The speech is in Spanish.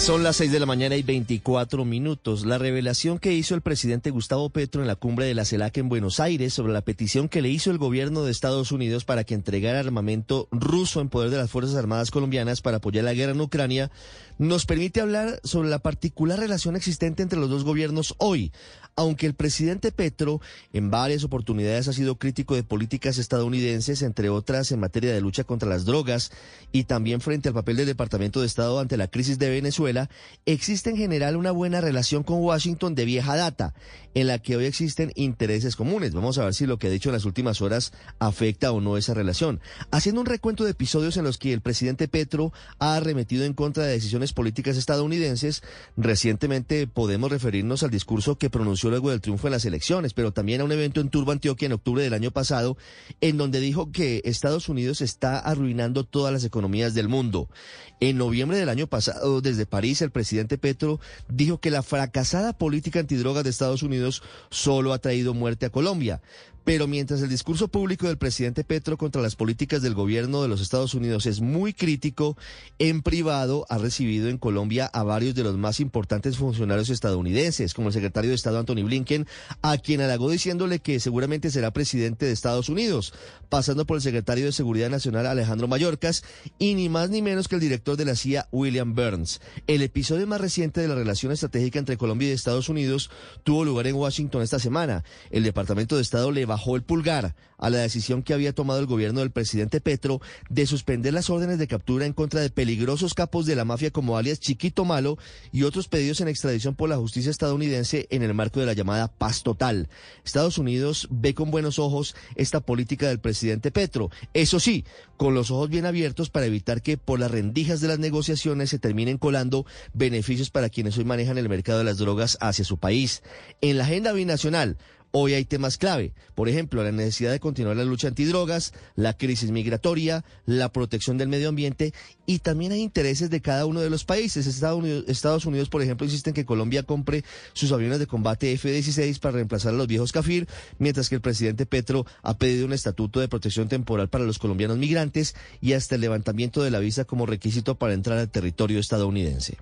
Son las 6 de la mañana y 24 minutos. La revelación que hizo el presidente Gustavo Petro en la cumbre de la CELAC en Buenos Aires sobre la petición que le hizo el gobierno de Estados Unidos para que entregara armamento ruso en poder de las Fuerzas Armadas colombianas para apoyar la guerra en Ucrania nos permite hablar sobre la particular relación existente entre los dos gobiernos hoy. Aunque el presidente Petro en varias oportunidades ha sido crítico de políticas estadounidenses, entre otras en materia de lucha contra las drogas y también frente al papel del Departamento de Estado ante la crisis de Venezuela, existe en general una buena relación con Washington de vieja data, en la que hoy existen intereses comunes. Vamos a ver si lo que ha dicho en las últimas horas afecta o no esa relación. Haciendo un recuento de episodios en los que el presidente Petro ha arremetido en contra de decisiones políticas estadounidenses, recientemente podemos referirnos al discurso que pronunció luego del triunfo en las elecciones, pero también a un evento en Turbo, Antioquia, en octubre del año pasado, en donde dijo que Estados Unidos está arruinando todas las economías del mundo. En noviembre del año pasado, desde París, el presidente Petro dijo que la fracasada política antidrogas de Estados Unidos solo ha traído muerte a Colombia. Pero mientras el discurso público del presidente Petro contra las políticas del gobierno de los Estados Unidos es muy crítico, en privado ha recibido en Colombia a varios de los más importantes funcionarios estadounidenses, como el secretario de Estado Anthony Blinken, a quien halagó diciéndole que seguramente será presidente de Estados Unidos, pasando por el secretario de Seguridad Nacional Alejandro Mayorkas y ni más ni menos que el director de la CIA William Burns. El episodio más reciente de la relación estratégica entre Colombia y Estados Unidos tuvo lugar en Washington esta semana. El Departamento de Estado le bajó el pulgar a la decisión que había tomado el gobierno del presidente Petro de suspender las órdenes de captura en contra de peligrosos capos de la mafia como alias Chiquito Malo y otros pedidos en extradición por la justicia estadounidense en el marco de la llamada paz total. Estados Unidos ve con buenos ojos esta política del presidente Petro. Eso sí, con los ojos bien abiertos para evitar que por las rendijas de las negociaciones se terminen colando beneficios para quienes hoy manejan el mercado de las drogas hacia su país. En la agenda binacional, Hoy hay temas clave, por ejemplo, la necesidad de continuar la lucha antidrogas, la crisis migratoria, la protección del medio ambiente y también hay intereses de cada uno de los países. Estados Unidos, por ejemplo, insiste en que Colombia compre sus aviones de combate F-16 para reemplazar a los viejos Cafir, mientras que el presidente Petro ha pedido un estatuto de protección temporal para los colombianos migrantes y hasta el levantamiento de la visa como requisito para entrar al territorio estadounidense.